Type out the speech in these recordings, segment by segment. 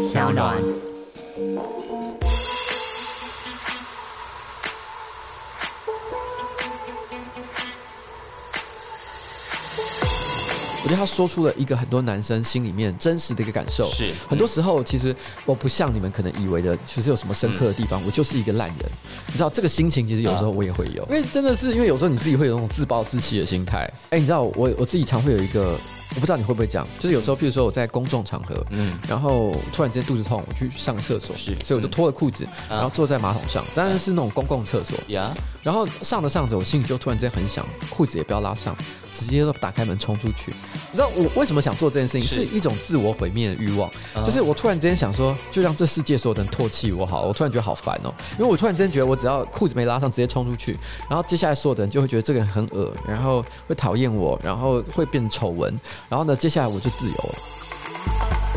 小暖。我觉得他说出了一个很多男生心里面真实的一个感受。是很多时候，其实我不像你们可能以为的，其实有什么深刻的地方，我就是一个烂人。你知道这个心情，其实有时候我也会有，因为真的是因为有时候你自己会有那种自暴自弃的心态。哎，你知道我我自己常会有一个。我不知道你会不会这样，就是有时候，譬如说我在公众场合，嗯，然后突然之间肚子痛，我去上厕所，是，所以我就脱了裤子，然后坐在马桶上，当然是那种公共厕所，呀，然后上着上着，我心里就突然之间很想，裤子也不要拉上，直接都打开门冲出去。你知道我为什么想做这件事情，是。一种自我毁灭的欲望，就是我突然之间想说，就让这世界所有人唾弃我好，我突然觉得好烦哦，因为我突然之间觉得我只要裤子没拉上，直接冲出去，然后接下来所有的人就会觉得这个人很恶，然后会讨厌我，然后会变丑闻，然后呢，接下来我。就自由了。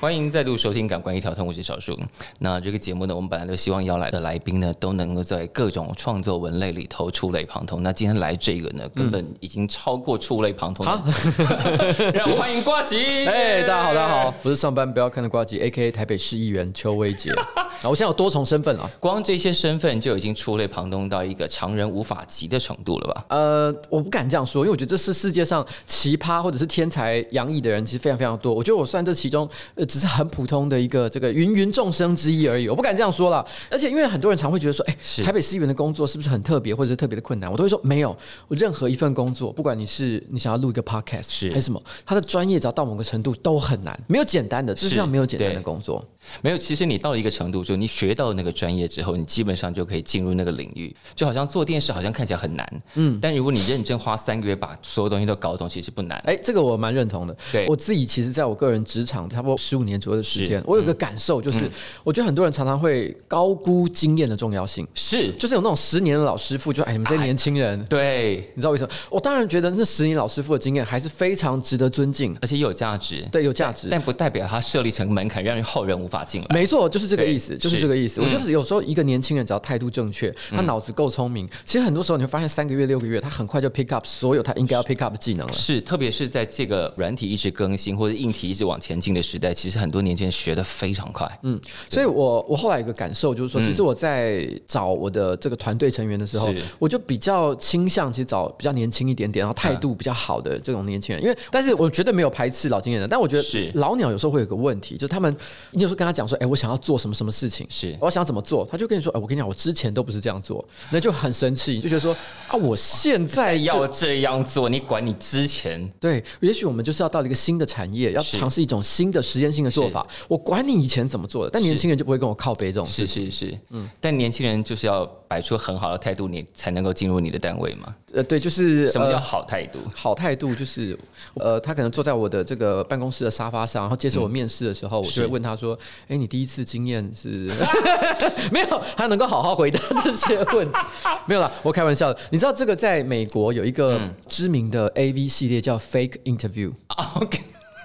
欢迎再度收听《感官一条通》，我是小树。那这个节目呢，我们本来就希望邀来的来宾呢，都能够在各种创作文类里头触类旁通。那今天来这个呢，根本已经超过触类旁通。好，让我们欢迎瓜吉。哎，大家好，大家好，我是上班不要看的瓜吉，A.K.A 台北市议员邱威杰。啊，我现在有多重身份啊，光这些身份就已经触类旁通到一个常人无法及的程度了吧？呃，我不敢这样说，因为我觉得这是世界上奇葩或者是天才洋溢的人，其实非常非常多。我觉得我算这其中，呃。只是很普通的一个这个芸芸众生之一而已，我不敢这样说了。而且因为很多人常会觉得说，哎，台北市议员的工作是不是很特别，或者是特别的困难？我都会说没有，我任何一份工作，不管你是你想要录一个 podcast 是还是什么，他的专业只要到某个程度都很难，没有简单的，世界上没有简单的工作。没有，其实你到了一个程度，就你学到那个专业之后，你基本上就可以进入那个领域。就好像做电视，好像看起来很难，嗯，但如果你认真花三个月把所有东西都搞懂，其实不难。哎，这个我蛮认同的。对我自己，其实在我个人职场差不多十五年左右的时间，我有个感受，就是我觉得很多人常常会高估经验的重要性。是，就是有那种十年的老师傅，就哎，你们这些年轻人，对，你知道为什么？我当然觉得那十年老师傅的经验还是非常值得尊敬，而且又有价值。对，有价值，但不代表他设立成门槛，让后人无法进来。没错。就是这个意思，就是这个意思。我就是有时候一个年轻人只要态度正确，他脑子够聪明，其实很多时候你会发现三个月、六个月，他很快就 pick up 所有他应该要 pick up 的技能了。是，特别是在这个软体一直更新或者硬体一直往前进的时代，其实很多年轻人学的非常快。嗯，所以我我后来有个感受就是说，其实我在找我的这个团队成员的时候，我就比较倾向其实找比较年轻一点点，然后态度比较好的这种年轻人。因为，但是我绝对没有排斥老经验的，但我觉得是老鸟有时候会有个问题，就是他们你有时候跟他讲说，哎，我想要做什么什么事情。是，我想怎么做，他就跟你说，哎，我跟你讲，我之前都不是这样做，那就很生气，就觉得说，啊，我现在要这样做，你管你之前？对，也许我们就是要到了一个新的产业，要尝试一种新的实验性的做法，我管你以前怎么做的，但年轻人就不会跟我靠背这种事情，是是是，嗯，但年轻人就是要摆出很好的态度，你才能够进入你的单位嘛。呃，对，就是什么叫好态度？好态度就是，呃，他可能坐在我的这个办公室的沙发上，然后接受我面试的时候，我就会问他说：“哎，你第一次经验是？” 没有，他能够好好回答这些问题。没有了，我开玩笑的。你知道这个在美国有一个知名的 AV 系列叫 Fake Interview。OK。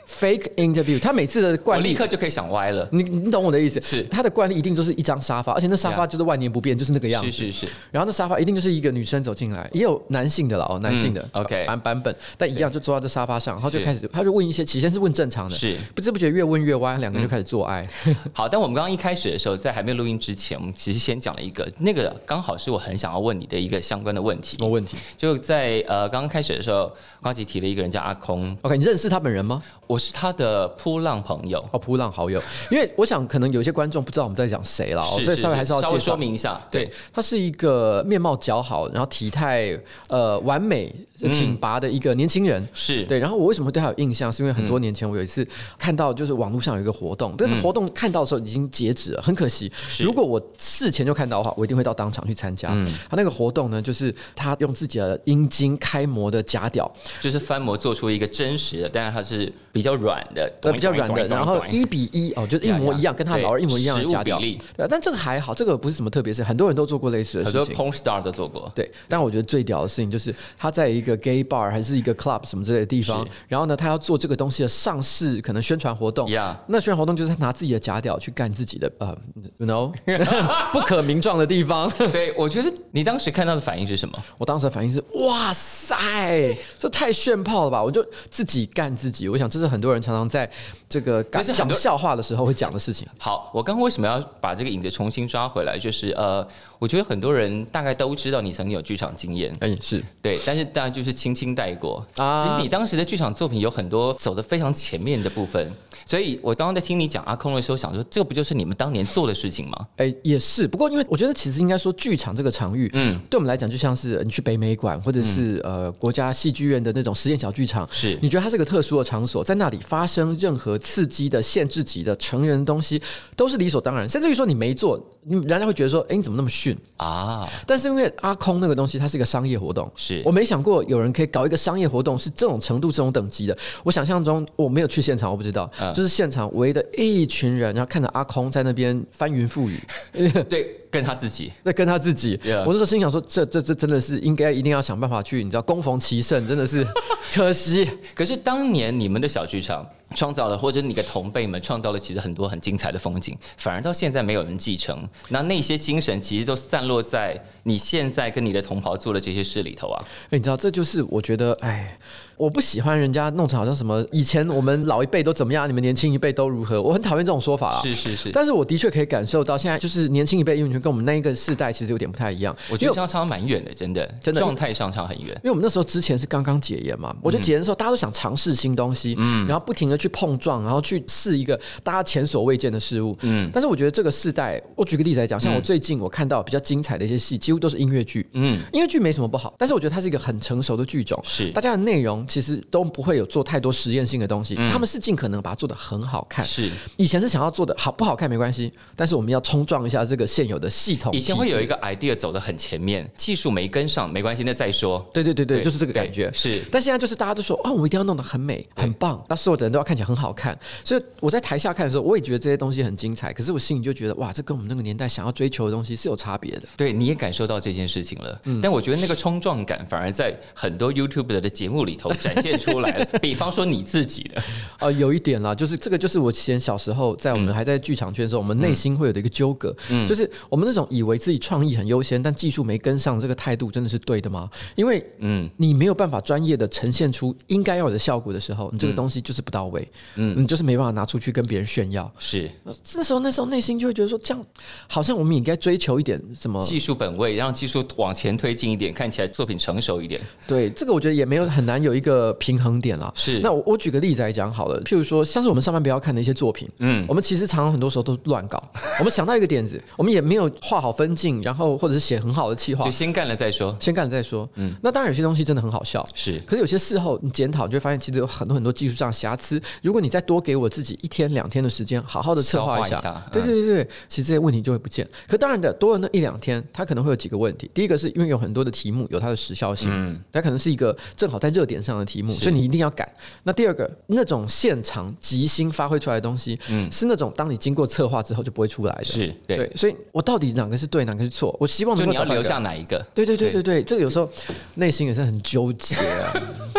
Fake interview，他每次的惯例立刻就可以想歪了。你你懂我的意思？是他的惯例一定就是一张沙发，而且那沙发就是万年不变，就是那个样子。是是是。然后那沙发一定就是一个女生走进来，也有男性的了哦，男性的 OK 版版本，但一样就坐在这沙发上，然后就开始他就问一些，起先是问正常的，是不知不觉越问越歪，两个人就开始做爱。好，但我们刚刚一开始的时候，在还没录音之前，我们其实先讲了一个，那个刚好是我很想要问你的一个相关的问题。什么问题？就在呃刚刚开始的时候，瓜吉提了一个人叫阿空。OK，你认识他本人吗？我是他的。扑浪朋友哦，扑浪好友，因为我想可能有些观众不知道我们在讲谁了，所以稍微还是要介说明一下。对，他是一个面貌姣好，然后体态呃完美。挺拔的一个年轻人，是对。然后我为什么对他有印象？是因为很多年前我有一次看到，就是网络上有一个活动，但是活动看到的时候已经截止了，很可惜。如果我事前就看到的话，我一定会到当场去参加。他那个活动呢，就是他用自己的阴茎开模的假屌，就是翻模做出一个真实的，但是他是比较软的，对，比较软的，然后一比一哦，就是一模一样，跟他老二一模一样的加调。对，但这个还好，这个不是什么特别事，很多人都做过类似的事情，很多 porn star 都做过。对，但我觉得最屌的事情就是他在一个 gay bar 还是一个 club 什么之类的地方，然后呢，他要做这个东西的上市可能宣传活动。那宣传活动就是他拿自己的假屌去干自己的呃，you know，不可名状的地方。对，我觉得你当时看到的反应是什么？我当时的反应是哇塞，这太炫炮了吧！我就自己干自己。我想这是很多人常常在这个讲笑话的时候会讲的事情。好，我刚刚为什么要把这个影子重新抓回来？就是呃。我觉得很多人大概都知道你曾经有剧场经验，哎，是对，但是当然就是轻轻带过啊。其实你当时的剧场作品有很多走的非常前面的部分，所以我刚刚在听你讲阿空的时候，想说这个不就是你们当年做的事情吗？哎，也是。不过因为我觉得其实应该说剧场这个场域，嗯，对我们来讲就像是你去北美馆或者是呃国家戏剧院的那种实验小剧场，是你觉得它是个特殊的场所，在那里发生任何刺激的限制级的成人东西都是理所当然，甚至于说你没做，你人家会觉得说，哎，你怎么那么逊啊？但是因为阿空那个东西，它是一个商业活动，是我没想过有人可以搞一个商业活动是这种程度、这种等级的。我想象中我没有去现场，我不知道，就是现场围的一群人，然后看着阿空在那边翻云覆雨，对，跟他自己，在跟他自己。我那时候心想说，这这这真的是应该一定要想办法去，你知道，攻逢其胜，真的是 可惜。可是当年你们的小剧场。创造了，或者你的同辈们创造了，其实很多很精彩的风景，反而到现在没有人继承。那那些精神其实都散落在你现在跟你的同袍做的这些事里头啊。哎，你知道，这就是我觉得，哎。我不喜欢人家弄成好像什么以前我们老一辈都怎么样，你们年轻一辈都如何？我很讨厌这种说法啊。是是是，但是我的确可以感受到，现在就是年轻一辈，因为跟我们那一个世代其实有点不太一样。我觉得相差蛮远的，真的，真的状态上差很远。因为我们那时候之前是刚刚解严嘛，我觉得解严的时候大家都想尝试新东西，嗯，然后不停的去碰撞，然后去试一个大家前所未见的事物，嗯。但是我觉得这个世代，我举个例子来讲，像我最近我看到比较精彩的一些戏，几乎都是音乐剧，嗯，音乐剧没什么不好，但是我觉得它是一个很成熟的剧种，是大家的内容其实都不。会有做太多实验性的东西，他们是尽可能把它做的很好看。是以前是想要做的好不好看没关系，但是我们要冲撞一下这个现有的系统。以前会有一个 idea 走的很前面，技术没跟上没关系，那再说。对对对对，就是这个感觉。是，但现在就是大家都说哦，我们一定要弄得很美很棒，那所有的人都要看起来很好看。所以我在台下看的时候，我也觉得这些东西很精彩。可是我心里就觉得哇，这跟我们那个年代想要追求的东西是有差别的。对，你也感受到这件事情了。嗯，但我觉得那个冲撞感反而在很多 YouTube 的节目里头展现出来了。比方说你。自己的呃，有一点啦，就是这个，就是我前小时候在我们还在剧场圈的时候，我们内心会有的一个纠葛，嗯，就是我们那种以为自己创意很优先，但技术没跟上，这个态度真的是对的吗？因为嗯，你没有办法专业的呈现出应该要有的效果的时候，你这个东西就是不到位，嗯，你就是没办法拿出去跟别人炫耀。是，这时候那时候内心就会觉得说，这样好像我们也应该追求一点什么技术本位，让技术往前推进一点，看起来作品成熟一点。对，这个我觉得也没有很难有一个平衡点了。是，那我。我举个例子来讲好了，譬如说，像是我们上班不要看的一些作品，嗯，我们其实常常很多时候都乱搞。我们想到一个点子，我们也没有画好分镜，然后或者是写很好的企划，就先干了再说，先干了再说。嗯，那当然有些东西真的很好笑，是。可是有些事后你检讨，你就会发现其实有很多很多技术上瑕疵。如果你再多给我自己一天两天的时间，好好的策划一下，对对对对，其实这些问题就会不见。可当然的，多了那一两天，它可能会有几个问题。第一个是因为有很多的题目有它的时效性，嗯，它可能是一个正好在热点上的题目，所以你一定要赶。那第二个那种。现场即兴发挥出来的东西，嗯，是那种当你经过策划之后就不会出来的，是对，所以我到底哪个是对，哪个是错？我希望你要留下哪一个？对对对对对，这个有时候内心也是很纠结啊，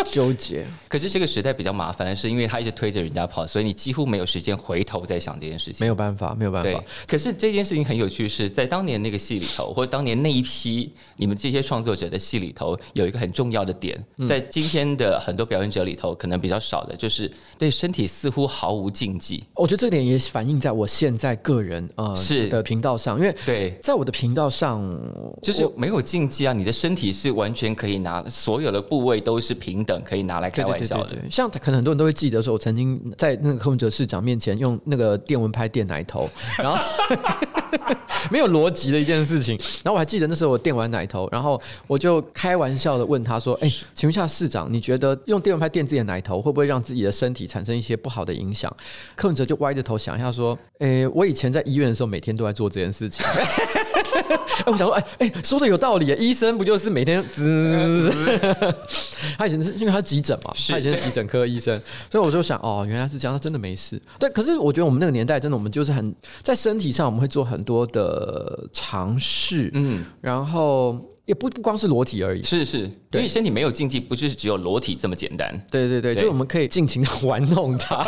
纠结。可是这个时代比较麻烦的是，因为他一直推着人家跑，所以你几乎没有时间回头再想这件事情。没有办法，没有办法。可是这件事情很有趣，是在当年那个戏里头，或者当年那一批你们这些创作者的戏里头，有一个很重要的点，在今天的很多表演者里头，可能比较少的，就是对身体。似乎毫无禁忌，我觉得这点也反映在我现在个人呃是的频道上，因为对，在我的频道上就是没有禁忌啊，你的身体是完全可以拿，所有的部位都是平等，可以拿来开玩笑的。像可能很多人都会记得说，我曾经在那个柯文哲市长面前用那个电蚊拍电奶头，然后。没有逻辑的一件事情。然后我还记得那时候我垫完奶头，然后我就开玩笑的问他说：“哎，请问一下市长，你觉得用电蚊拍垫自己的奶头会不会让自己的身体产生一些不好的影响？”柯文哲就歪着头想一下说：“哎，我以前在医院的时候，每天都在做这件事情。哎，我想说，哎哎，说的有道理啊！医生不就是每天滋？他以前是因为他急诊嘛，他以前是急诊科医生，所以我就想，哦，原来是这样，他真的没事。对，可是我觉得我们那个年代，真的我们就是很在身体上，我们会做很多的尝试，嗯，然后。也不不光是裸体而已，是是，因为身体没有禁忌，不就是只有裸体这么简单？对对对，就我们可以尽情的玩弄它。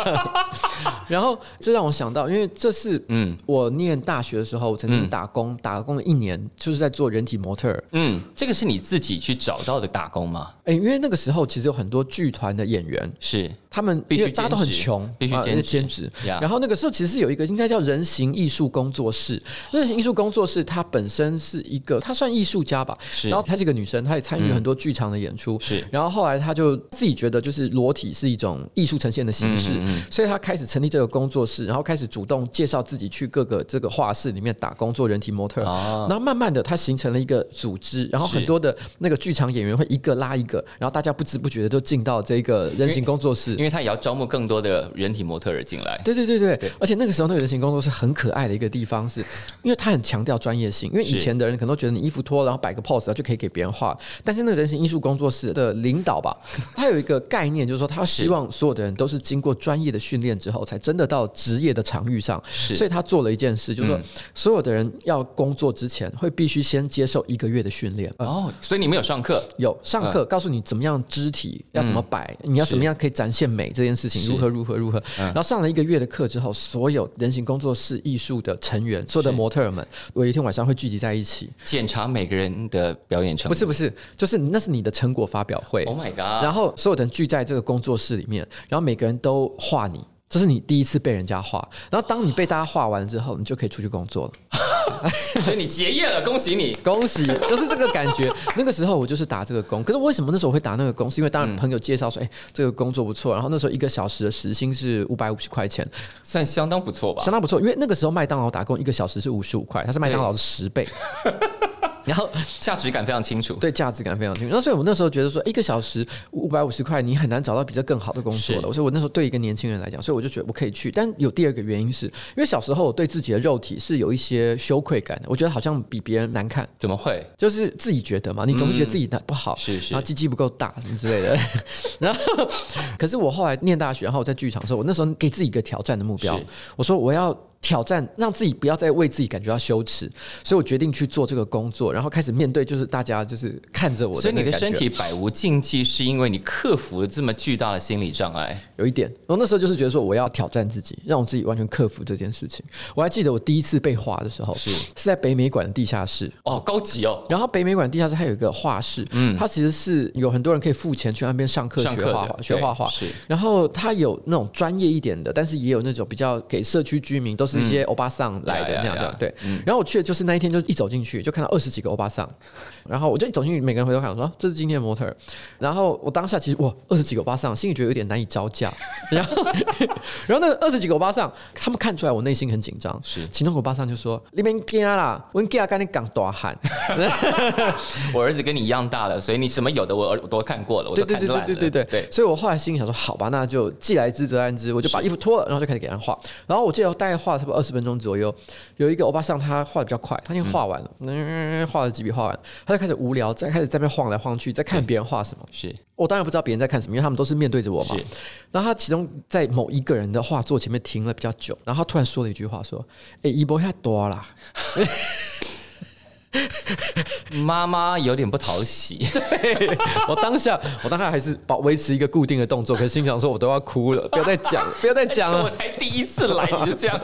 然后这让我想到，因为这是嗯，我念大学的时候曾经打工，打工了一年，就是在做人体模特。嗯，这个是你自己去找到的打工吗？哎，因为那个时候其实有很多剧团的演员是。他们必须大家都很穷，必须兼兼职。然后那个时候其实是有一个应该叫人形艺术工作室。人形艺术工作室它本身是一个，她算艺术家吧。然后她是一个女生，她也参与很多剧场的演出。是。然后后来他就自己觉得，就是裸体是一种艺术呈现的形式，所以他开始成立这个工作室，然后开始主动介绍自己去各个这个画室里面打工做人体模特。然后慢慢的，他形成了一个组织，然后很多的那个剧场演员会一个拉一个，然后大家不知不觉的就进到这个人形工作室。因为他也要招募更多的人体模特儿进来。对对对对，而且那个时候那个人形工作室很可爱的一个地方，是因为他很强调专业性。因为以前的人可能都觉得你衣服脱了，然后摆个 pose 就可以给别人画。但是那个人形艺术工作室的领导吧，他有一个概念，就是说他希望所有的人都是经过专业的训练之后，才真的到职业的场域上。所以他做了一件事，就是说所有的人要工作之前，会必须先接受一个月的训练。哦，所以你们有上课？有上课，告诉你怎么样肢体要怎么摆，你要怎么样可以展现美这件事情。如何如何如何？然后上了一个月的课之后，所有人形工作室艺术的成员，所有的模特儿们，有一天晚上会聚集在一起，检查每个人的表演成不是不是，就是那是你的成果发表会。Oh my god！然后所有人聚在这个工作室里面，然后每个人都画你。这是你第一次被人家画，然后当你被大家画完之后，你就可以出去工作了。所以你结业了，恭喜你，恭喜！就是这个感觉。那个时候我就是打这个工，可是为什么那时候我会打那个工？是因为当然朋友介绍说，哎，这个工作不错。然后那时候一个小时的时薪是五百五十块钱，算相当不错吧？相当不错，因为那个时候麦当劳打工一个小时是五十五块，它是麦当劳的十倍。然后价值感非常清楚，对价值感非常清楚。那所以我那时候觉得说，一个小时五百五十块，你很难找到比这更好的工作了。所以我那时候对一个年轻人来讲，所以我就觉得我可以去。但有第二个原因是，因为小时候我对自己的肉体是有一些羞愧感的，我觉得好像比别人难看。怎么会？就是自己觉得嘛，你总是觉得自己的不好，是是，然后鸡鸡不够大什么之类的。然后，可是我后来念大学，然后我在剧场的时候，我那时候给自己一个挑战的目标，我说我要。挑战让自己不要再为自己感觉到羞耻，所以我决定去做这个工作，然后开始面对，就是大家就是看着我。所以你的身体百无禁忌，是因为你克服了这么巨大的心理障碍。有一点，我那时候就是觉得说，我要挑战自己，让我自己完全克服这件事情。我还记得我第一次被画的时候，是是在北美馆的地下室。哦，高级哦。然后北美馆地下室还有一个画室，嗯，它其实是有很多人可以付钱去那边上课学画画，学画画。是。然后它有那种专业一点的，但是也有那种比较给社区居民，都是一些欧巴桑。来的那样的对，然后我去的就是那一天，就一走进去就看到二十几个欧巴桑，然后我就一走进去，每个人回头看我说这是今天的模特，然后我当下其实哇二十几个欧巴桑，心里觉得有点难以招架，然后然后那二十几个欧巴桑，他们看出来我内心很紧张，是。其中欧巴桑就说你们惊啦，我惊跟你讲大喊，我儿子跟你一样大了，所以你什么有的我我都看过了，我都看出来对对对对。对。对，所以我后来心里想说好吧，那就既来之则安之，我就把衣服脱了，然后就开始给他画，然后我记得大概画了差不多二十分钟左右。有有一个欧巴桑，他画的比较快，他已经画完了，嗯，画了几笔画完，他就开始无聊，再开始在那边晃来晃去，在看别人画什么。是我当然不知道别人在看什么，因为他们都是面对着我嘛。然后他其中在某一个人的画作前面停了比较久，然后他突然说了一句话，说：“哎，一波太多了。” 妈妈有点不讨喜，对我当下，我当下还是保维持一个固定的动作，可是心想说，我都要哭了，不要再讲，不要再讲了，我才第一次来你就这样，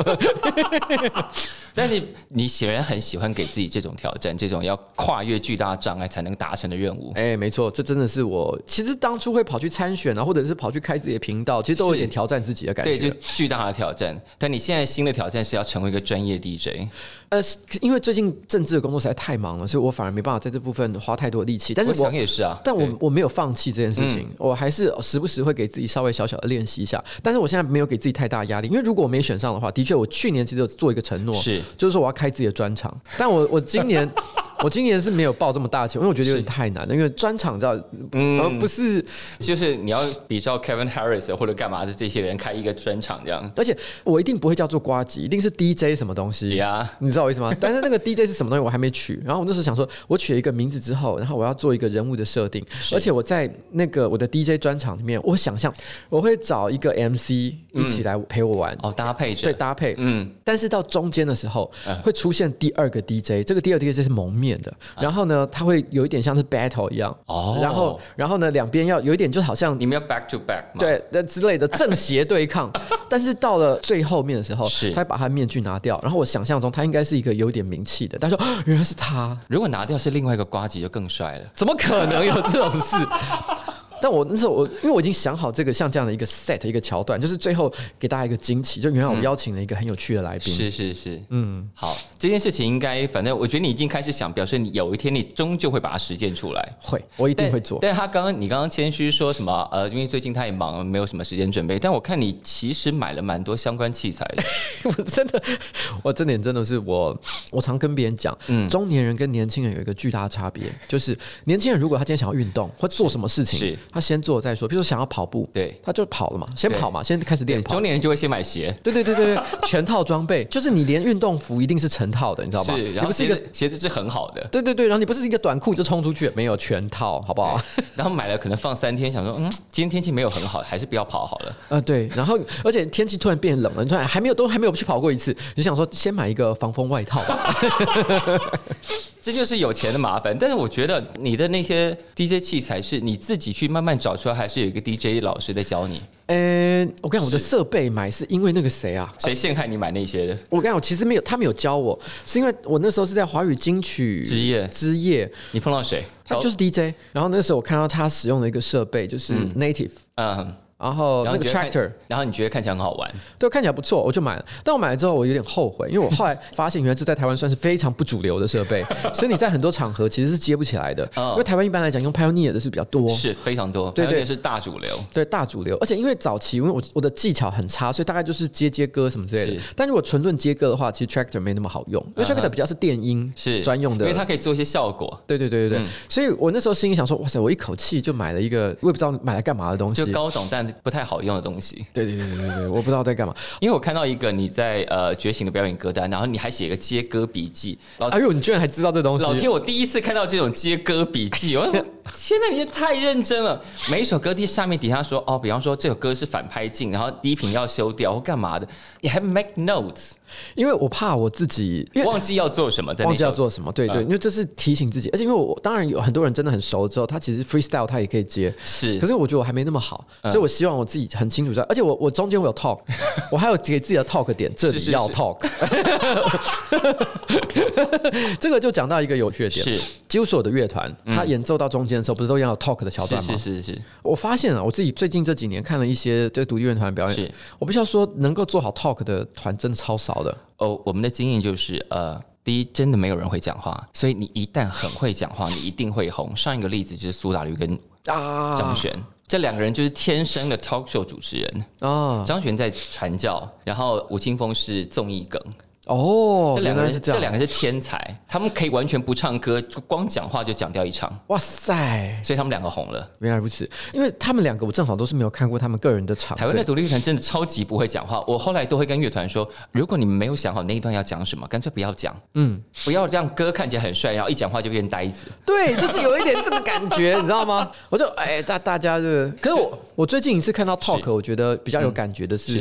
但你你显然很喜欢给自己这种挑战，这种要跨越巨大障碍才能达成的任务。哎，没错，这真的是我其实当初会跑去参选啊，或者是跑去开自己的频道，其实都有点挑战自己的感觉，对，就巨大的挑战。但你现在新的挑战是要成为一个专业 DJ。呃，因为最近政治的工作实在太忙了，所以我反而没办法在这部分花太多力气。但是我想也是啊，但我我没有放弃这件事情，我还是时不时会给自己稍微小小的练习一下。但是我现在没有给自己太大压力，因为如果我没选上的话，的确我去年其实有做一个承诺，是就是说我要开自己的专场。但我我今年 我今年是没有报这么大钱，因为我觉得有点太难了。因为专场知道，嗯，不是就是你要比照 Kevin Harris 或者干嘛的这些人开一个专场这样，而且我一定不会叫做瓜吉，一定是 DJ 什么东西呀？你知道我意思吗？但是那个 DJ 是什么东西我还没取。然后我那时候想说，我取了一个名字之后，然后我要做一个人物的设定，而且我在那个我的 DJ 专场里面，我想象我会找一个 MC 一起来陪我玩哦，搭配对搭配，嗯。但是到中间的时候会出现第二个 DJ，这个第二 DJ 是蒙面的，然后呢，他会有一点像是 battle 一样哦。然后然后呢，两边要有一点就好像你们要 back to back 对那之类的正邪对抗。但是到了最后面的时候，是他把他面具拿掉，然后我想象中他应该是一个有点名气的。他说：“原来是他。如果拿掉是另外一个瓜吉，就更帅了。怎么可能有这种事？”但我那时候我因为我已经想好这个像这样的一个 set 一个桥段，就是最后给大家一个惊奇，就原来我邀请了一个很有趣的来宾。是是是，嗯，好，这件事情应该反正我觉得你已经开始想，表示你有一天你终究会把它实践出来。会，我一定会做。但是他刚刚你刚刚谦虚说什么？呃，因为最近他也忙，没有什么时间准备。但我看你其实买了蛮多相关器材的。我真的，我这点真的是我，我常跟别人讲，嗯，中年人跟年轻人有一个巨大的差别，就是年轻人如果他今天想要运动或做什么事情，是他先做再说。比如说想要跑步，对，他就跑了嘛，先跑嘛，先开始练跑。中年人就会先买鞋，对对对对对，全套装备，就是你连运动服一定是成套的，你知道吧？是，然后鞋子鞋子是很好的，对对对，然后你不是一个短裤就冲出去，没有全套，好不好？然后买了可能放三天，想说嗯，今天天气没有很好，还是不要跑好了。呃，对，然后而且天气突然变冷了，突然还没有都还没有去跑过一次，你想说先买一个防风外套。这就是有钱的麻烦，但是我觉得你的那些 DJ 器材是你自己去慢慢找出来，还是有一个 DJ 老师在教你？呃，我跟你讲，我的设备买是因为那个谁啊？谁陷害你买那些的？我跟你讲，其实没有，他没有教我，是因为我那时候是在华语金曲之夜之夜，你碰到谁？他就是 DJ，然后那时候我看到他使用的一个设备就是 Native，嗯。然后那个 tractor，然后你觉得看起来很好玩，对，看起来不错，我就买了。但我买了之后，我有点后悔，因为我后来发现，原来这在台湾算是非常不主流的设备，所以你在很多场合其实是接不起来的。因为台湾一般来讲用 Pioneer 的是比较多，是非常多，对对，是大主流，对大主流。而且因为早期因为我我的技巧很差，所以大概就是接接歌什么之类的。但如果纯论接歌的话，其实 tractor 没那么好用，因为 tractor 比较是电音是专用的，因为它可以做一些效果。对对对对对，所以我那时候心里想说，哇塞，我一口气就买了一个，我也不知道买来干嘛的东西，就高懂但不太好用的。东西，对对对对对对，我不知道在干嘛，因为我看到一个你在呃觉醒的表演歌单，然后你还写一个接歌笔记，哎呦，你居然还知道这东西！老天，我第一次看到这种接歌笔记，我现在你也太认真了。每一首歌的上面底下说哦，比方说这首歌是反拍镜，然后低频要修掉或干嘛的，你还 make notes。因为我怕我自己忘记要做什么，在忘记要做什么，对对，因为这是提醒自己，而且因为我当然有很多人真的很熟之后，他其实 freestyle 他也可以接，是，可是我觉得我还没那么好，所以我希望我自己很清楚在，而且我我中间我有 talk，我还有给自己的 talk 点，这里要 talk，这个就讲到一个有趣的点，是，几乎所有的乐团，他演奏到中间的时候，不是都要 talk 的桥段吗？是是是，我发现了，我自己最近这几年看了一些这独立乐团表演，我不需要说，能够做好 talk 的团真的超少。的哦，我们的经验就是，呃，第一，真的没有人会讲话，所以你一旦很会讲话，你一定会红。上一个例子就是苏打绿跟啊张悬，这两个人就是天生的 talk show 主持人啊。张悬在传教，然后吴青峰是综艺梗。哦，这两个人是这样，这两个是天才，他们可以完全不唱歌，就光讲话就讲掉一场。哇塞！所以他们两个红了。原来如此，因为他们两个我正好都是没有看过他们个人的场。台湾的独立乐团真的超级不会讲话，我后来都会跟乐团说，如果你们没有想好那一段要讲什么，干脆不要讲。嗯，不要让歌看起来很帅，然后一讲话就变呆子。对，就是有一点这个感觉，你知道吗？我就哎，大大家就，可是我我最近一次看到 talk，我觉得比较有感觉的是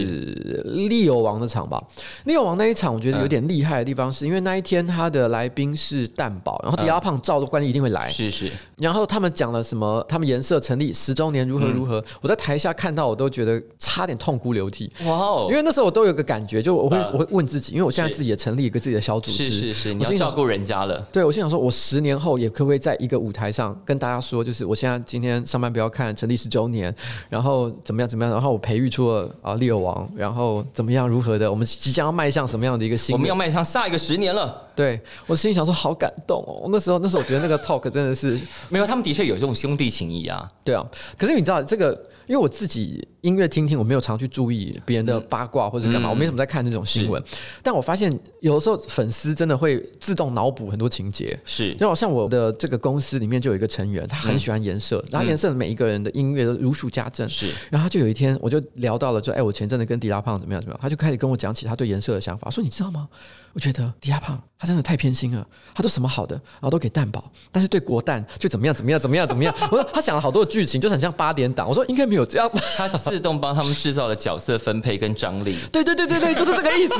利友王的场吧。利友王那一场，我觉得有点厉害的地方。是因为那一天他的来宾是蛋宝，然后迪亚胖照的关系一定会来，是是。然后他们讲了什么？他们颜色成立十周年如何如何？我在台下看到我都觉得差点痛哭流涕。哇哦！因为那时候我都有个感觉，就我会我会问自己，因为我现在自己也成立一个自己的小组织，是是是，你要照顾人家了。对，我心想说，我十年后也可不可以在一个舞台上跟大家说，就是我现在今天上班不要看成立十周年，然后怎么样怎么样，然后我培育出了啊猎王，然后怎么样如何的，我们即将要迈向什么样的一个心，我们要迈向下一个十年了。对我心里想说，好感动哦。那时候，那时候我觉得那个 talk 真的是没有，他们的确有这种兄弟情谊啊。对啊，可是你知道这个。因为我自己音乐听听，我没有常去注意别人的八卦或者干嘛，我没什么在看那种新闻。但我发现有的时候粉丝真的会自动脑补很多情节。是，然后像我的这个公司里面就有一个成员，他很喜欢颜色，然后颜色的每一个人的音乐都如数家珍。是，然后他就有一天我就聊到了，就哎，我前阵子跟迪拉胖怎么样怎么样，他就开始跟我讲起他对颜色的想法，说你知道吗？我觉得迪拉胖他真的太偏心了，他都什么好的，然后都给蛋宝，但是对国蛋就怎么样怎么样怎么样怎么样。我说他想了好多的剧情，就很像八点档。我说应该没有这样，他自动帮他们制造了角色分配跟张力。对对对对对，就是这个意思。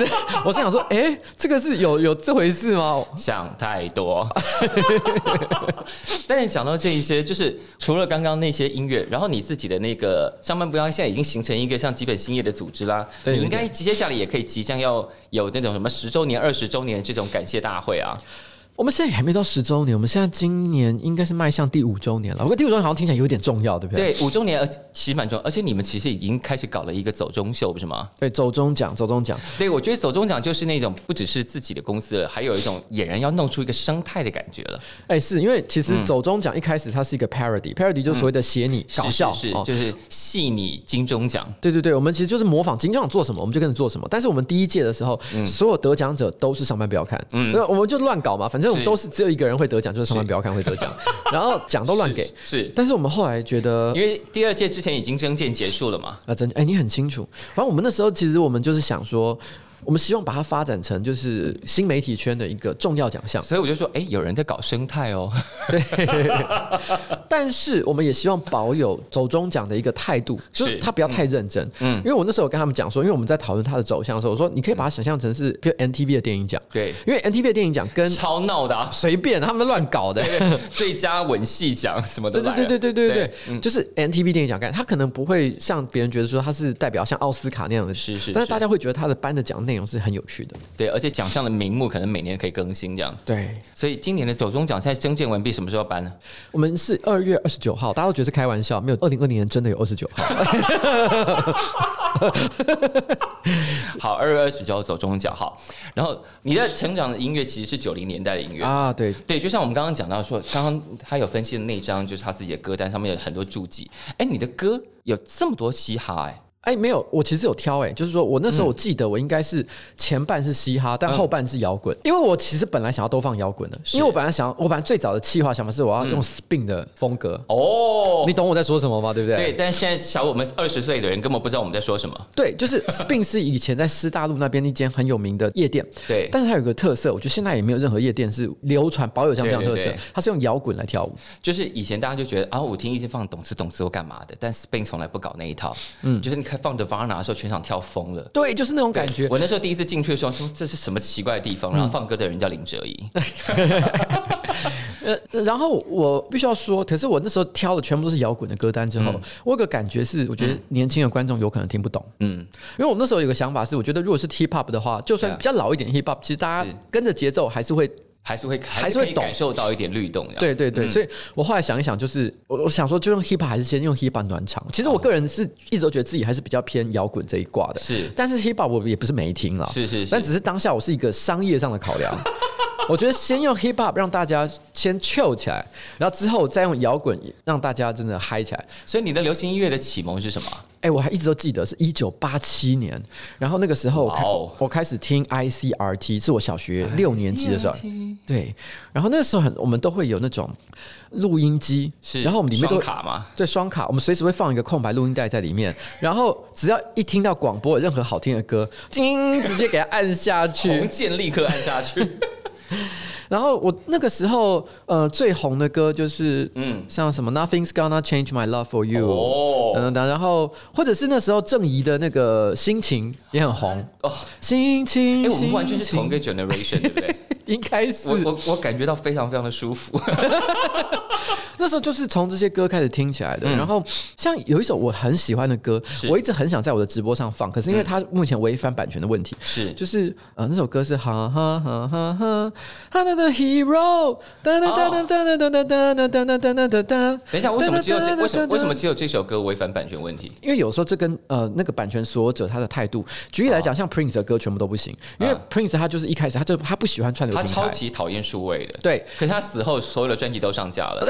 我心想说，哎，这个是有有这回事吗？想太多。但是讲到这一些，就是除了刚刚那些音乐，然后你自己的那个上班不要现在已经形成一个像基本兴业的组织啦，你应该接下来也可以即将要有那种什么十周年。二十周年这种感谢大会啊！我们现在还没到十周年，我们现在今年应该是迈向第五周年了。我觉得第五周年好像听起来有点重要，对不对？对，五周年而其实蛮重要，而且你们其实已经开始搞了一个走中秀，不是吗？对，走中奖，走中奖。对，我觉得走中奖就是那种不只是自己的公司了，还有一种俨然要弄出一个生态的感觉了。哎，是因为其实走中奖一开始它是一个 parody，parody 就是所谓的写你搞笑，是就是戏你金钟奖。对对对，我们其实就是模仿金钟奖做什么，我们就跟着做什么。但是我们第一届的时候，所有得奖者都是上班不要看，嗯，那我们就乱搞嘛，反正我们都是只有一个。人会得奖，就是上班不要看会得奖，然后奖都乱给。是，但是我们后来觉得，因为第二届之前已经征件结束了嘛。啊，真哎，你很清楚。反正我们那时候其实我们就是想说。我们希望把它发展成就是新媒体圈的一个重要奖项，所以我就说，哎，有人在搞生态哦。对，但是我们也希望保有走中奖的一个态度，就是他不要太认真。嗯，因为我那时候跟他们讲说，因为我们在讨论它的走向的时候，我说你可以把它想象成是比如 NTV 的电影奖。对，因为 NTV 的电影奖跟超闹的，啊随便他们乱搞的，最佳吻戏奖什么的。对对对对对对对，就是 NTV 电影奖，概他可能不会像别人觉得说他是代表像奥斯卡那样的，是是，但是大家会觉得他的颁的奖内容是很有趣的。对，而且奖项的名目可能每年可以更新，这样。对，所以今年的走中奖赛征件完毕，什么时候颁呢？我们是二月二十九号，大家都觉得是开玩笑，没有，二零二零年真的有二十九号。好，二月二十九号走中奖，好。然后你的成长的音乐其实是九零年代的音乐啊，对对，就像我们刚刚讲到说，刚刚他有分析的那张，就是他自己的歌单上面有很多注记。哎，你的歌有这么多嘻哈哎。哎，没有，我其实有挑哎，就是说我那时候我记得我应该是前半是嘻哈，但后半是摇滚，因为我其实本来想要都放摇滚的，因为我本来想，我本来最早的计划想法是我要用 spin 的风格哦，你懂我在说什么吗？对不对？对，但是现在小我们二十岁的人根本不知道我们在说什么。对，就是 spin 是以前在师大路那边一间很有名的夜店，对，但是它有个特色，我觉得现在也没有任何夜店是流传保有这样这样特色，它是用摇滚来跳舞，就是以前大家就觉得啊，我听一直放懂词懂词或干嘛的，但 spin 从来不搞那一套，嗯，就是你看放的 Varna 的时候。全场跳疯了，对，就是那种感觉。我那时候第一次进去的时候，说这是什么奇怪的地方？然后放歌的人叫林哲怡。呃，然后我必须要说，可是我那时候挑的全部都是摇滚的歌单之后，我有个感觉是，我觉得年轻的观众有可能听不懂。嗯，因为我那时候有个想法是，我觉得如果是 hip hop 的话，就算比较老一点 hip hop，其实大家跟着节奏还是会。还是会还是会感受到一点律动，对对对，所以我后来想一想，就是我我想说，就用 hip hop 还是先用 hip hop 暖场。其实我个人是一直都觉得自己还是比较偏摇滚这一挂的，是。但是 hip hop 我也不是没听了，是是，但只是当下我是一个商业上的考量。我觉得先用 hip hop 让大家先 chill 起来，然后之后再用摇滚让大家真的嗨起来。所以你的流行音乐的启蒙是什么？哎，我还一直都记得是一九八七年，然后那个时候我我开始听 ICRT，是我小学六年级的时候。对，然后那个时候很我们都会有那种录音机，是，然后我们里面都卡吗？对，双卡，我们随时会放一个空白录音带在里面，然后只要一听到广播有任何好听的歌，叮，直接给它按下去，红键立刻按下去。然后我那个时候，呃，最红的歌就是，嗯，像什么 Nothing's gonna change my love for you，哦，等等等，然后或者是那时候郑怡的那个心情也很红。哦，心情，哎，我们完全是同一个 generation，对不对？应该是。我我我感觉到非常非常的舒服。那时候就是从这些歌开始听起来的。然后像有一首我很喜欢的歌，我一直很想在我的直播上放，可是因为它目前违反版权的问题，是就是呃那首歌是哈哈哈哈哈哈的 hero 哒哒哒哒哒哒哒哒哒哒哒哒哒哒。等一下，为什么只有这为什么为什么只有这首歌违反版权问题？因为有时候这跟呃那个版权所有者他的态度，举例来讲，像 Prince 的歌全部都不行，因为 Prince 他就是一开始他就他不喜欢串流他超级讨厌数位的，对。可是他死后所有的专辑都上架了，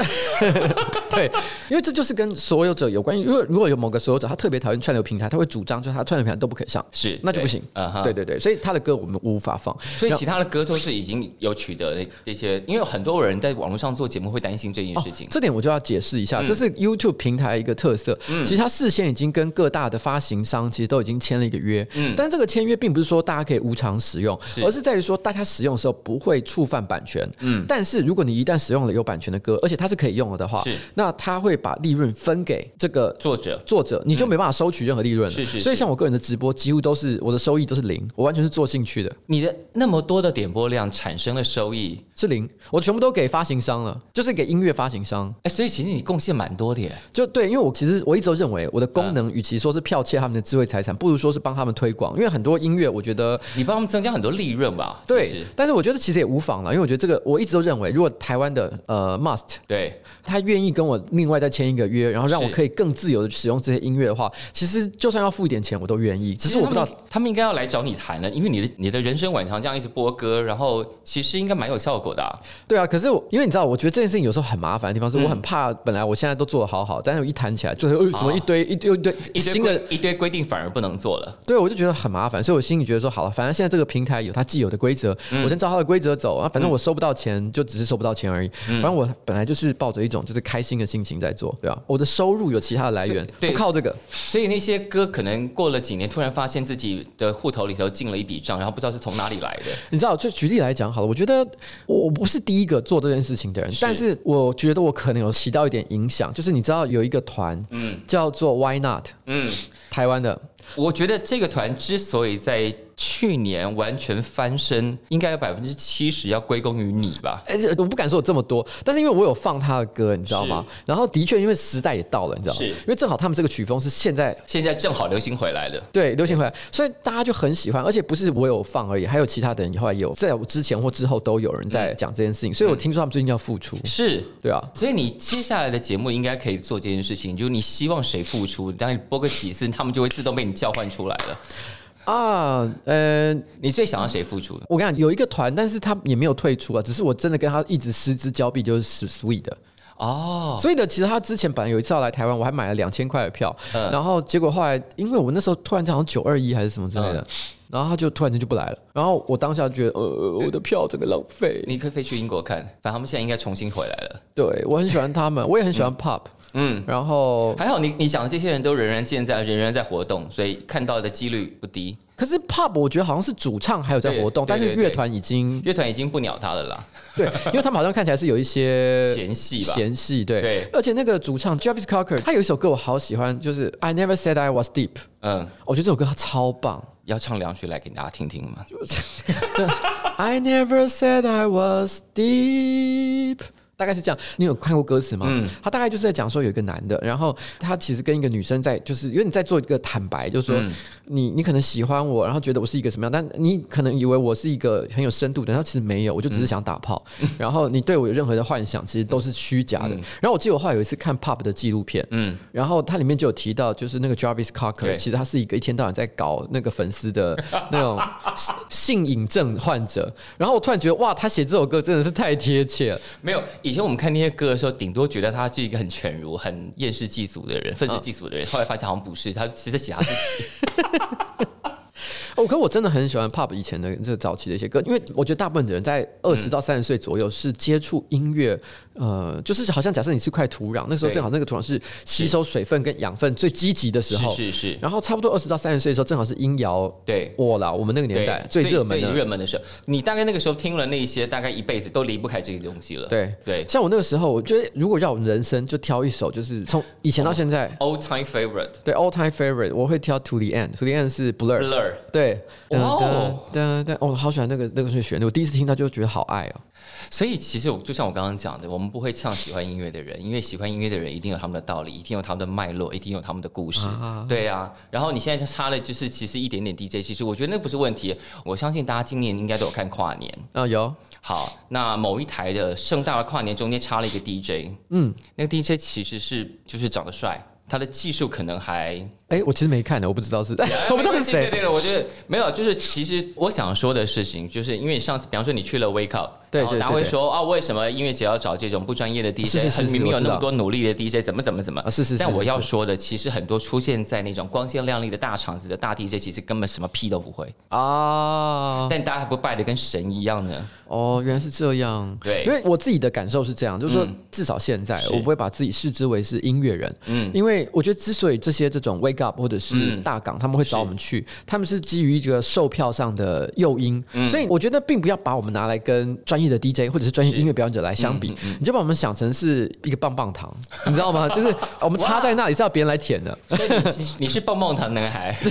对，因为这就是跟所有者有关。因为如果有某个所有者他特别讨厌串流平台，他会主张就是他串流平台都不可以上，是那就不行。啊对对对，所以他的歌我们无法放，所以其他的歌都是已经有取得这些。因为很多人在网络上做节目会担心这件事情，这点我就要解释一下，这是 YouTube 平台一个特色。其实他事先已经跟各大的发行商其实都已经签了一个约，嗯，但这个签约并不是说大家可以无偿使用，而是在于说大家使用的时候不会触犯版权，嗯。但是如果你一旦使用了有版权的歌，而且它是可以用了的话，是那他会把利润分给这个作者，作者你就没办法收取任何利润了。是是。所以像我个人的直播，几乎都是我的收益都是零，我完全是做兴趣的。你的那么多的点播量产生的收益是零，我全部都给发行商了，就是给音乐发行商。哎，所以其实你贡献蛮多的，耶。就对，因为我其实我一直都认为我的功能与其说是剽窃他们的智慧财产，不如说是帮他们推广。因为很多音乐，我觉得你帮他们增加很多利润吧。对，但是我觉得其实也无妨了，因为我觉得这个我一直都认为，如果台湾的呃 Must 对他愿意跟我另外再签一个约，然后让我可以更自由的使用这些音乐的话，其实就算要付一点钱，我都愿意。只是我不知道他们应该要来找你谈了，因为你的你的人生晚长这样一直播歌，然后其实应该蛮有效果的。对啊，可是我因为你知道，我觉得这件事情有时候很麻烦的地方是，我很怕本来我现在都做的好好，但是我一谈起来，最后怎么一堆一堆一堆新的一堆规定反而不能做了。对，我就觉得很麻烦，所以我心里觉得说，好了，反正现在这个平台有它既有的规则，我先照它的规则走啊。反正我收不到钱，就只是收不到钱而已。反正我本来就是抱着一种就是开心的心情在做，对吧？我的收入有其他的来源，不靠这个。所以那些歌可能过了几年，突然发现自己的户头里头进了一笔账，然后不知道是从哪里来的。你知道，就举例来讲好了，我觉得我不是第一个做这件事情的人，但是我觉得我可能有起到一点影响。就是你知道有一个团，嗯，叫做 Why Not，嗯，台湾的。我觉得这个团之所以在去年完全翻身，应该有百分之七十要归功于你吧？而且，我不敢说有这么多，但是因为我有放他的歌，你知道吗？然后的确，因为时代也到了，你知道吗？因为正好他们这个曲风是现在现在正好流行回来的，对，流行回来，所以大家就很喜欢。而且不是我有放而已，还有其他的人后来有在我之前或之后都有人在讲这件事情，所以我听说他们最近要复出，是对啊。所以你接下来的节目应该可以做这件事情，就是你希望谁复出，当你播个几次，他们就会自动被你叫唤出来了。啊，呃，你最想要谁付出？我跟你讲，有一个团，但是他也没有退出啊，只是我真的跟他一直失之交臂，就是 Sweet 的哦。所以的，其实他之前本来有一次要来台湾，我还买了两千块的票，然后结果后来，因为我那时候突然好像九二一还是什么之类的，然后他就突然间就不来了，然后我当下觉得，呃，我的票整个浪费。你可以飞去英国看，反正他们现在应该重新回来了。对我很喜欢他们，我也很喜欢 Pop。嗯，然后还好，你你想的这些人都仍然健在，仍然在活动，所以看到的几率不低。可是 Pub 我觉得好像是主唱还有在活动，但是乐团已经乐团已经不鸟他了啦。对，因为他们好像看起来是有一些 嫌隙吧，嫌隙。对，对而且那个主唱 Jarvis Cocker 他有一首歌我好喜欢，就是 I Never Said I Was Deep。嗯，我觉得这首歌超棒，要唱两句来给大家听听吗？I Never Said I Was Deep。大概是这样，你有看过歌词吗？嗯，他大概就是在讲说有一个男的，然后他其实跟一个女生在，就是因为你在做一个坦白，就是说你你可能喜欢我，然后觉得我是一个什么样，但你可能以为我是一个很有深度的，然后其实没有，我就只是想打炮。然后你对我有任何的幻想，其实都是虚假的。然后我记得我后来有一次看 Pop 的纪录片，嗯，然后它里面就有提到，就是那个 Jarvis Cocker，其实他是一个一天到晚在搞那个粉丝的 那种性瘾症患者。然后我突然觉得，哇，他写这首歌真的是太贴切了，没有。以前我们看那些歌的时候，顶多觉得他是一个很犬儒、很厌世嫉俗的人，愤世嫉俗的人。后来发现好像不是，他其实写他自己。我可我真的很喜欢 Pop 以前的这早期的一些歌，因为我觉得大部分的人在二十到三十岁左右是接触音乐，呃，就是好像假设你是块土壤，那时候正好那个土壤是吸收水分跟养分最积极的时候，是是。然后差不多二十到三十岁的时候，正好是音摇对。我啦，我们那个年代最热门的。热门的时候，你大概那个时候听了那些，大概一辈子都离不开这些东西了。对。对，像我那个时候，我觉得如果让我人生就挑一首，就是从以前到现在。Old time favorite，对 old time favorite，我会挑 To the End，To the End 是 Blur。对，哦，对对，我好喜欢那个那个旋律，我第一次听到就觉得好爱哦。所以其实我就像我刚刚讲的，我们不会唱喜欢音乐的人，因为喜欢音乐的人一定有他们的道理，一定有他们的脉络，一定有他们的故事。对啊，然后你现在插了就是其实一点点 DJ，其实我觉得那不是问题。我相信大家今年应该都有看跨年啊，有。好，那某一台的盛大的跨年中间插了一个 DJ，嗯，那个 DJ 其实是就是长得帅。他的技术可能还哎，我其实没看的，我不知道是，我不知道是谁。对了，我觉得没有，就是其实我想说的事情，就是因为上次，比方说你去了 Wake Up，对对，大家会说啊，为什么音乐节要找这种不专业的 DJ？很明明有那么多努力的 DJ，怎么怎么怎么？是是。但我要说的，其实很多出现在那种光鲜亮丽的大场子的大 DJ，其实根本什么屁都不会啊。但大家还不拜的跟神一样呢？哦，原来是这样。对，因为我自己的感受是这样，就是说，至少现在我不会把自己视之为是音乐人。嗯，因为我觉得之所以这些这种 Wake Up 或者是大港他们会找我们去，他们是基于一个售票上的诱因。所以我觉得并不要把我们拿来跟专业的 DJ 或者是专业音乐表演者来相比，你就把我们想成是一个棒棒糖，你知道吗？就是我们插在那里是要别人来舔的。你是棒棒糖男孩。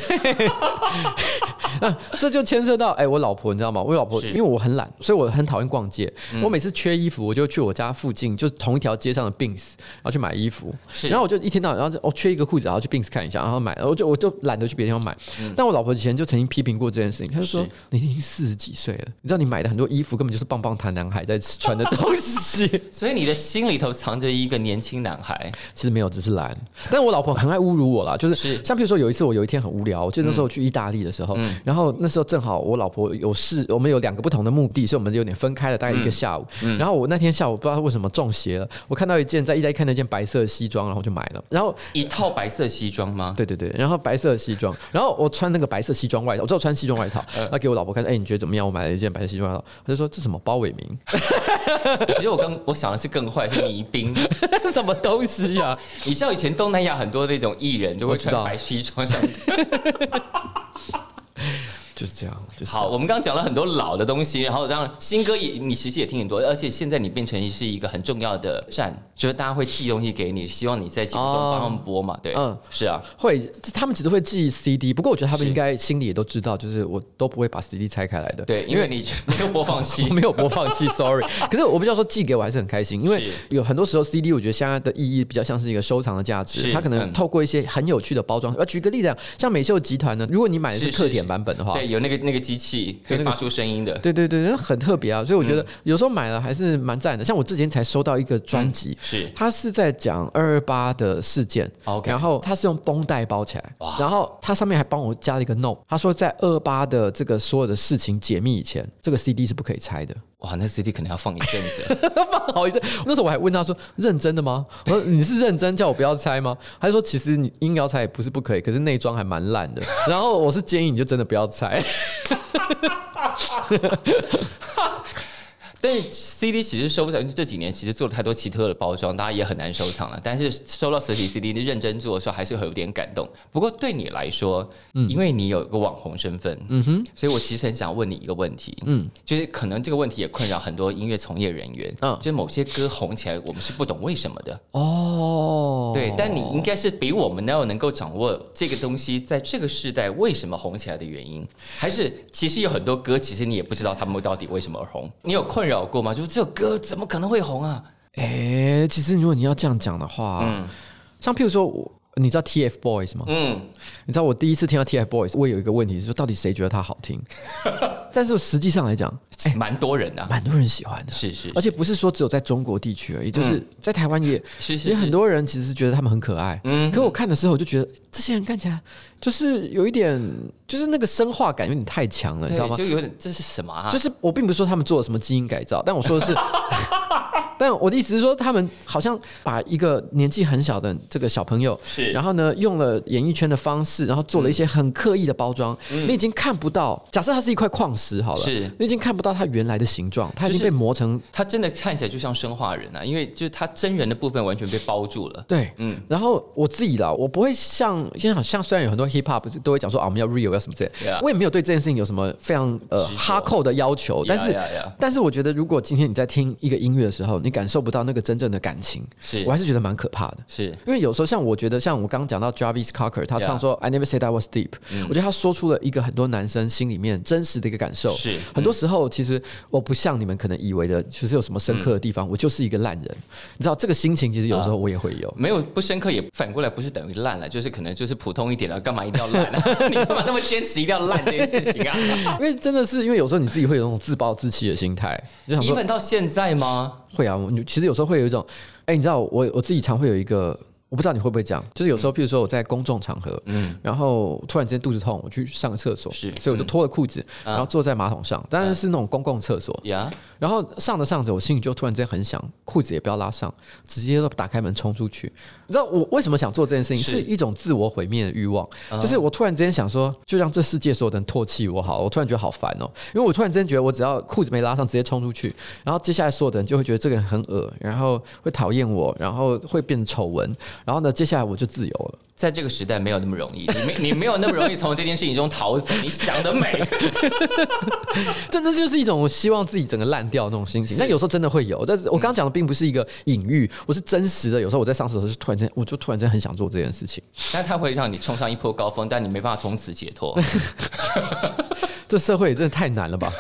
那这就牵涉到哎，我老婆你知道吗？我老婆因为我很懒，所以我很讨厌逛街。我每次缺衣服，我就去我家附近，就是同一条街上的 Bins，然后去买衣服。然后我就一天到晚，然后哦缺一个裤子，然后去 Bins 看一下，然后买。我就我就懒得去别的地方买。但我老婆以前就曾经批评过这件事情，她就说：“你已经四十几岁了，你知道你买的很多衣服根本就是棒棒糖男孩在穿的东西。”所以你的心里头藏着一个年轻男孩。其实没有，只是懒。但我老婆很爱侮辱我啦，就是像比如说有一次我有一天很无聊，我记得那时候去意大利的时候，然后那时候正好我老婆有事，我们有两个不同的目的，所以我们有点分开了，大概一个下午。然后我那天下午不知道为什么中邪了，我看到一件在意大利看到一件白色西装，然后就买了。然后一套白色西装吗？对对对，然后白色西装，然后我穿那个白色西装外套，我只有穿西装外套，那给我老婆看，哎，你觉得怎么样？我买了一件白色西装外套，她就说这什么包伟明？其实我刚我想的是更坏，是倪兵，什么东西啊？你知道以前东南亚很多那种艺人都会穿白西装上。就是这样，好。我们刚刚讲了很多老的东西，然后当然新歌也你其实也听很多，而且现在你变成是一个很重要的站，就是大家会寄东西给你，希望你在节目中帮他们播嘛，对，嗯，是啊，会，他们其实会寄 CD，不过我觉得他们应该心里也都知道，就是我都不会把 CD 拆开来的，对，因为你没有播放器，没有播放器，sorry。可是我不知道说寄给我还是很开心，因为有很多时候 CD 我觉得现在的意义比较像是一个收藏的价值，它可能透过一些很有趣的包装，呃，举个例子，像美秀集团呢，如果你买的是特点版本的话。有那个那个机器可以发出声音的，对对对，很特别啊！所以我觉得有时候买了还是蛮赞的。像我之前才收到一个专辑，是它是在讲二二八的事件，OK，然后它是用绷带包起来，然后它上面还帮我加了一个 note，他说在二八的这个所有的事情解密以前，这个 CD 是不可以拆的。哇，那 CD 可能要放一阵子，放好一阵。那时候我还问他说：“认真的吗？”我说：“你是认真叫我不要拆吗？”他就说：“其实你硬要拆也不是不可以，可是内装还蛮烂的。”然后我是建议你就真的不要拆。但是 CD 其实收藏这几年其实做了太多奇特的包装，大家也很难收藏了。但是收到实体 CD，你认真做的时候还是会有点感动。不过对你来说，嗯，因为你有一个网红身份，嗯哼，所以我其实很想问你一个问题，嗯，就是可能这个问题也困扰很多音乐从业人员，嗯，就是某些歌红起来，我们是不懂为什么的，哦，对，但你应该是比我们要能够掌握这个东西在这个时代为什么红起来的原因，还是其实有很多歌，其实你也不知道他们到底为什么而红，你有困扰？找过吗？就是这首歌怎么可能会红啊？哎，其实如果你要这样讲的话，嗯，像譬如说，我你知道 TFBOYS 吗？嗯，你知道我第一次听到 TFBOYS，我有一个问题是说，到底谁觉得它好听？但是实际上来讲，哎，蛮多人的，蛮多人喜欢的，是是，而且不是说只有在中国地区而已，就是在台湾也，也很多人其实是觉得他们很可爱。嗯，可我看的时候，我就觉得这些人看起来就是有一点。就是那个生化感有点太强了，你知道吗？就有点这是什么啊？就是我并不是说他们做了什么基因改造，但我说的是，但我的意思是说，他们好像把一个年纪很小的这个小朋友，是，然后呢，用了演艺圈的方式，然后做了一些很刻意的包装。你已经看不到，假设它是一块矿石好了，是，你已经看不到它原来的形状，它已经被磨成，它真的看起来就像生化人啊，因为就是它真人的部分完全被包住了。对，嗯。然后我自己啦，我不会像现在好像虽然有很多 hip hop 都会讲说啊，我们要 real。要什么这？我也没有对这件事情有什么非常呃哈扣的要求，但是但是我觉得，如果今天你在听一个音乐的时候，你感受不到那个真正的感情，是我还是觉得蛮可怕的。是因为有时候像我觉得，像我刚刚讲到 Jarvis Cocker，他唱说 I never said I was deep，我觉得他说出了一个很多男生心里面真实的一个感受。是很多时候其实我不像你们可能以为的，其实有什么深刻的地方，我就是一个烂人。你知道这个心情，其实有时候我也会有。没有不深刻，也反过来不是等于烂了，就是可能就是普通一点了，干嘛一定要烂呢？你干嘛那么坚持一定要烂这件事情啊？因为真的是因为有时候你自己会有那种自暴自弃的心态，就想说一粉到现在吗？会啊，你其实有时候会有一种，哎，你知道我我自己常会有一个。我不知道你会不会这样，就是有时候，譬如说我在公众场合，嗯，然后突然之间肚子痛，我去上个厕所，是，所以我就脱了裤子，然后坐在马桶上，当然是那种公共厕所，呀，然后上着上着，我心里就突然之间很想，裤子也不要拉上，直接都打开门冲出去。你知道我为什么想做这件事情，是。一种自我毁灭的欲望，就是我突然之间想说，就让这世界所有人唾弃我好，我突然觉得好烦哦，因为我突然之间觉得我只要裤子没拉上，直接冲出去，然后接下来所有的人就会觉得这个人很恶，然后会讨厌我，然后会变成丑闻，然后呢，接下来我就。自由了，在这个时代没有那么容易，你没 你没有那么容易从这件事情中逃走。你想得美，真的就是一种希望自己整个烂掉那种心情。但有时候真的会有，但是我刚刚讲的并不是一个隐喻，我是真实的。有时候我在上厕所是突然间，我就突然间很想做这件事情。但它会让你冲上一波高峰，但你没办法从此解脱。这社会真的太难了吧？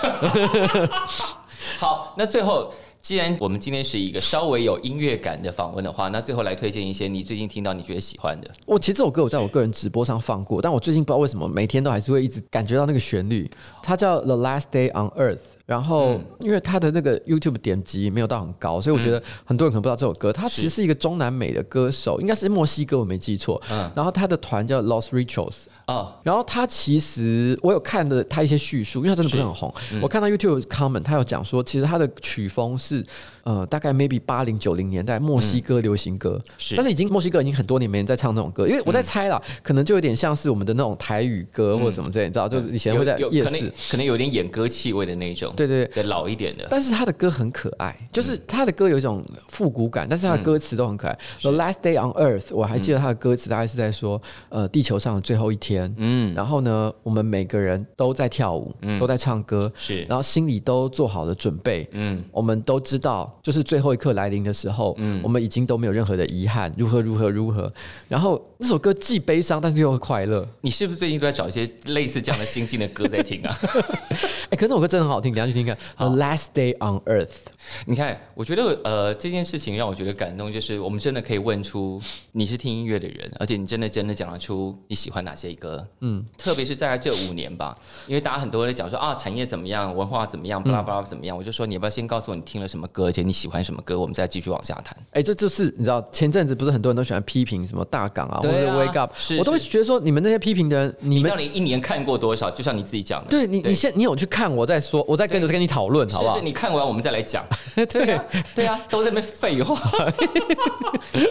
好，那最后。既然我们今天是一个稍微有音乐感的访问的话，那最后来推荐一些你最近听到你觉得喜欢的。我其实这首歌我在我个人直播上放过，但我最近不知道为什么每天都还是会一直感觉到那个旋律。它叫《The Last Day on Earth》。然后，因为他的那个 YouTube 点击没有到很高，所以我觉得很多人可能不知道这首歌。他其实是一个中南美的歌手，应该是墨西哥，我没记错。嗯。然后他的团叫 Los Ricos。啊。然后他其实我有看的他一些叙述，因为他真的不是很红。我看到 YouTube comment，他有讲说，其实他的曲风是呃大概 maybe 八零九零年代墨西哥流行歌。是。但是已经墨西哥已经很多年没人在唱那种歌，因为我在猜了，可能就有点像是我们的那种台语歌或者什么之类，你知道，就是以前会在夜市，可能有点演歌气味的那种。对对对，老一点的，但是他的歌很可爱，就是他的歌有一种复古感，但是他的歌词都很可爱。The last day on Earth，我还记得他的歌词大概是在说，呃，地球上的最后一天，嗯，然后呢，我们每个人都在跳舞，都在唱歌，是，然后心里都做好了准备，嗯，我们都知道，就是最后一刻来临的时候，嗯，我们已经都没有任何的遗憾，如何如何如何。然后那首歌既悲伤，但是又快乐。你是不是最近都在找一些类似这样的心境的歌在听啊？哎，可是那首歌真的很好听，等下去听看。Last day on Earth， 你看，我觉得呃这件事情让我觉得感动，就是我们真的可以问出你是听音乐的人，而且你真的真的讲得出你喜欢哪些歌，嗯，特别是在这五年吧，因为大家很多人讲说啊产业怎么样，文化怎么样，巴拉巴拉怎么样，我就说你要不要先告诉我你听了什么歌，而且你喜欢什么歌，我们再继续往下谈。哎，这就是你知道前阵子不是很多人都喜欢批评什么大港啊，或者 Wake Up，我都会觉得说你们那些批评的人，你们到底一年看过多少？就像你自己讲的，对你，你现你有去看，我再说，我再跟着跟你讨论，好不好？你看完我们再来讲，对对啊，都在那边废话。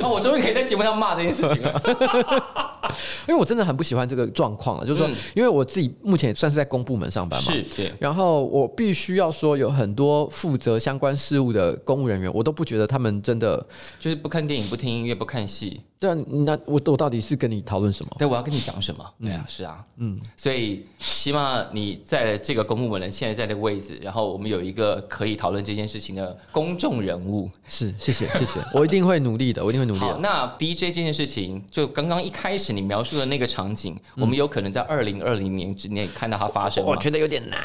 啊，我终于可以在节目上骂这件事情了，因为我真的很不喜欢这个状况啊。就是说，因为我自己目前算是在公部门上班嘛，是，然后我必须要说，有很多负责相关事务的公务人员，我都不觉得他们真的就是不看电影、不听音乐、不看戏。对啊，那我我到底是跟你讨论什么？对，我要跟你讲什么？对啊，是啊，嗯，所以希望你在这个公部门人现在在的位置，然后我们有一个可以讨论这件事情的公众人物。是，谢谢，谢谢，我一定会努力的，我一定会努力。好，那 DJ 这件事情，就刚刚一开始你描述的那个场景，我们有可能在二零二零年之内看到它发生。我觉得有点难，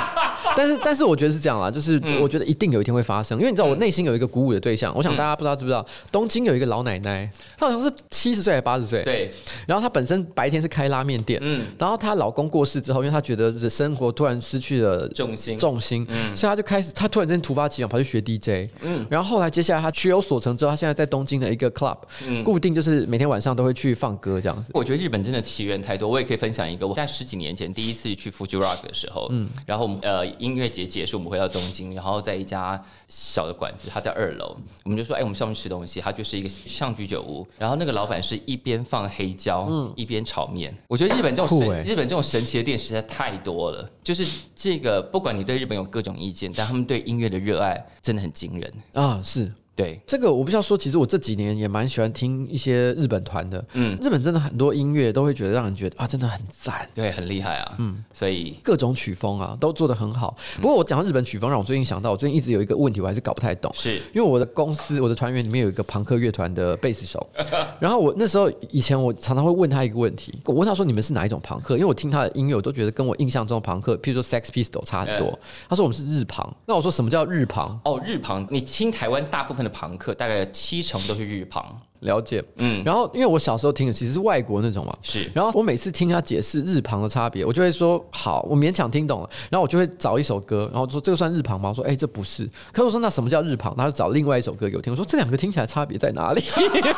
但是但是我觉得是这样啦，就是我觉得一定有一天会发生，因为你知道我内心有一个鼓舞的对象，我想大家不知道知不知道，东京有一个老奶奶，她好像是七十岁还是。八十岁，对。然后她本身白天是开拉面店，嗯。然后她老公过世之后，因为她觉得生活突然失去了重心，重心，嗯。所以她就开始，她突然间突发奇想，跑去学 DJ，嗯。然后后来接下来她学有所成之后，她现在在东京的一个 club，嗯，固定就是每天晚上都会去放歌这样子。我觉得日本真的奇缘太多，我也可以分享一个，我在十几年前第一次去 Fuji Rock 的时候，嗯。然后我们呃音乐节结束，我们回到东京，然后在一家小的馆子，他在二楼，我们就说，哎，我们上去吃东西，它就是一个上居酒屋，然后那个老板是一边放黑。椒，嗯，一边炒面。我觉得日本这种神，日本这种神奇的店实在太多了。就是这个，不管你对日本有各种意见，但他们对音乐的热爱真的很惊人啊！是对，这个我不需要说，其实我这几年也蛮喜欢听一些日本团的。嗯，日本真的很多音乐都会觉得让人觉得啊，真的很赞，对，很厉害啊。嗯，所以各种曲风啊都做得很好。不过我讲到日本曲风，让我最近想到，我最近一直有一个问题，我还是搞不太懂。是因为我的公司，我的团员里面有一个朋克乐团的贝斯手，然后我那时候以前我常常会问他一个问题，我问他说：“你们是哪一种朋克？”因为我听他的音乐，我都觉得跟我印象中的朋克，譬如说 Sex Pistol 差很多。他说我们是日旁。那我说什么叫日旁？哦，日旁，你听台湾大部分的朋克，大概七成都是日旁。了解，嗯，然后因为我小时候听的其实是外国那种嘛，是，然后我每次听他解释日旁的差别，我就会说好，我勉强听懂了，然后我就会找一首歌，然后说这个算日旁吗？我说哎，这不是。可是我说那什么叫日旁？他就找另外一首歌给我听，我说这两个听起来差别在哪里？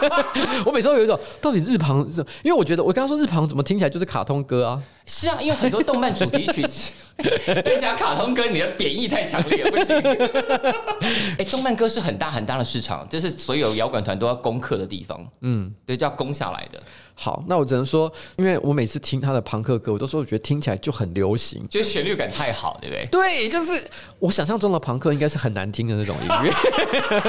我每次都有一种到底日旁是，因为我觉得我刚刚说日旁怎么听起来就是卡通歌啊？是啊，因为很多动漫主题曲 被讲卡通歌，你的贬义太强烈，不行。哎，动漫歌是很大很大的市场，这是所有摇滚团都要攻克的地方。嗯，对，就要攻下来的。好，那我只能说，因为我每次听他的朋克歌，我都说我觉得听起来就很流行，就是旋律感太好，对不对？对，就是我想象中的朋克应该是很难听的那种音乐，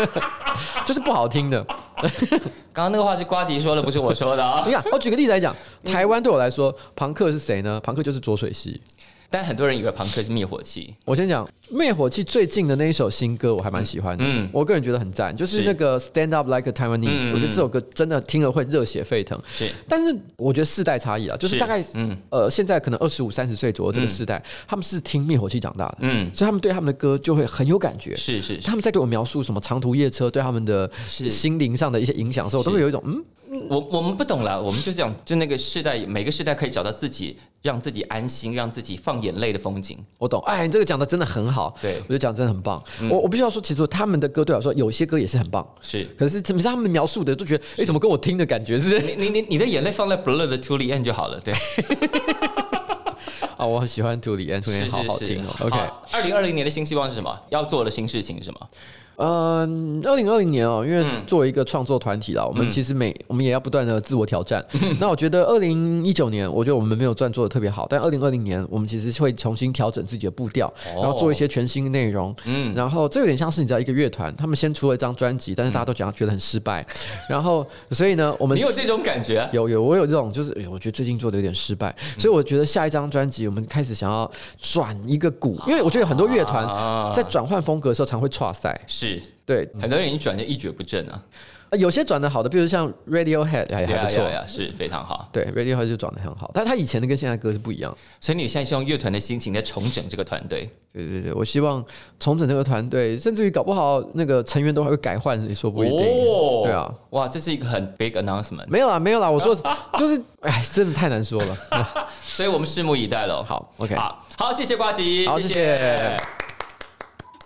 就是不好听的。刚刚那个话是瓜吉说的，不是我说的啊。你看，我举个例子来讲，台湾对我来说，朋克是谁呢？朋克就是浊水溪。但很多人以为朋克是灭火器。我先讲灭火器最近的那一首新歌，我还蛮喜欢的。嗯，我个人觉得很赞，就是那个 Stand Up Like a Taiwanese。我觉得这首歌真的听了会热血沸腾。是，但是我觉得世代差异啊，就是大概嗯呃，现在可能二十五三十岁左右这个世代，他们是听灭火器长大的。嗯，所以他们对他们的歌就会很有感觉。是是，他们在对我描述什么长途夜车对他们的心灵上的一些影响的时候，我都会有一种嗯。我我们不懂了，我们就这样，就那个世代，每个世代可以找到自己让自己安心、让自己放眼泪的风景。我懂，哎，你这个讲的真的很好，对我觉得讲真的很棒。我我必须要说，其实他们的歌对我来说，有些歌也是很棒，是。可是怎么他们描述的都觉得，哎，怎么跟我听的感觉是？你你你的眼泪放在 Blur 的 To the End 就好了，对。啊，我很喜欢 To the End，To the End 好好听哦。OK，二零二零年的新希望是什么？要做的新事情是什么？嗯，二零二零年哦，因为作为一个创作团体啦，我们其实每我们也要不断的自我挑战。那我觉得二零一九年，我觉得我们没有赚做的特别好，但二零二零年，我们其实会重新调整自己的步调，然后做一些全新的内容。嗯，然后这有点像是你知道一个乐团，他们先出了一张专辑，但是大家都讲觉得很失败，然后所以呢，我们你有这种感觉？有有，我有这种，就是哎，我觉得最近做的有点失败，所以我觉得下一张专辑，我们开始想要转一个鼓，因为我觉得很多乐团在转换风格的时候，常会岔赛。是。对，很多人已经转的一蹶不振啊。有些转的好的，比如像 Radiohead 还还不错呀，是非常好。对，Radiohead 就转的很好，但他以前的跟现在歌是不一样。所以你现在希望乐团的心情在重整这个团队？对对对，我希望重整这个团队，甚至于搞不好那个成员都还会改换，你说不一定。哦，对啊，哇，这是一个很 big announcement。没有啦，没有啦，我说 就是，哎，真的太难说了。所以我们拭目以待了。好，OK，好，好，谢谢瓜吉，好，谢谢。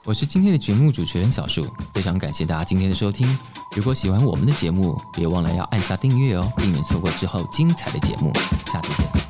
我是今天的节目主持人小树，非常感谢大家今天的收听。如果喜欢我们的节目，别忘了要按下订阅哦，避免错过之后精彩的节目。下次见。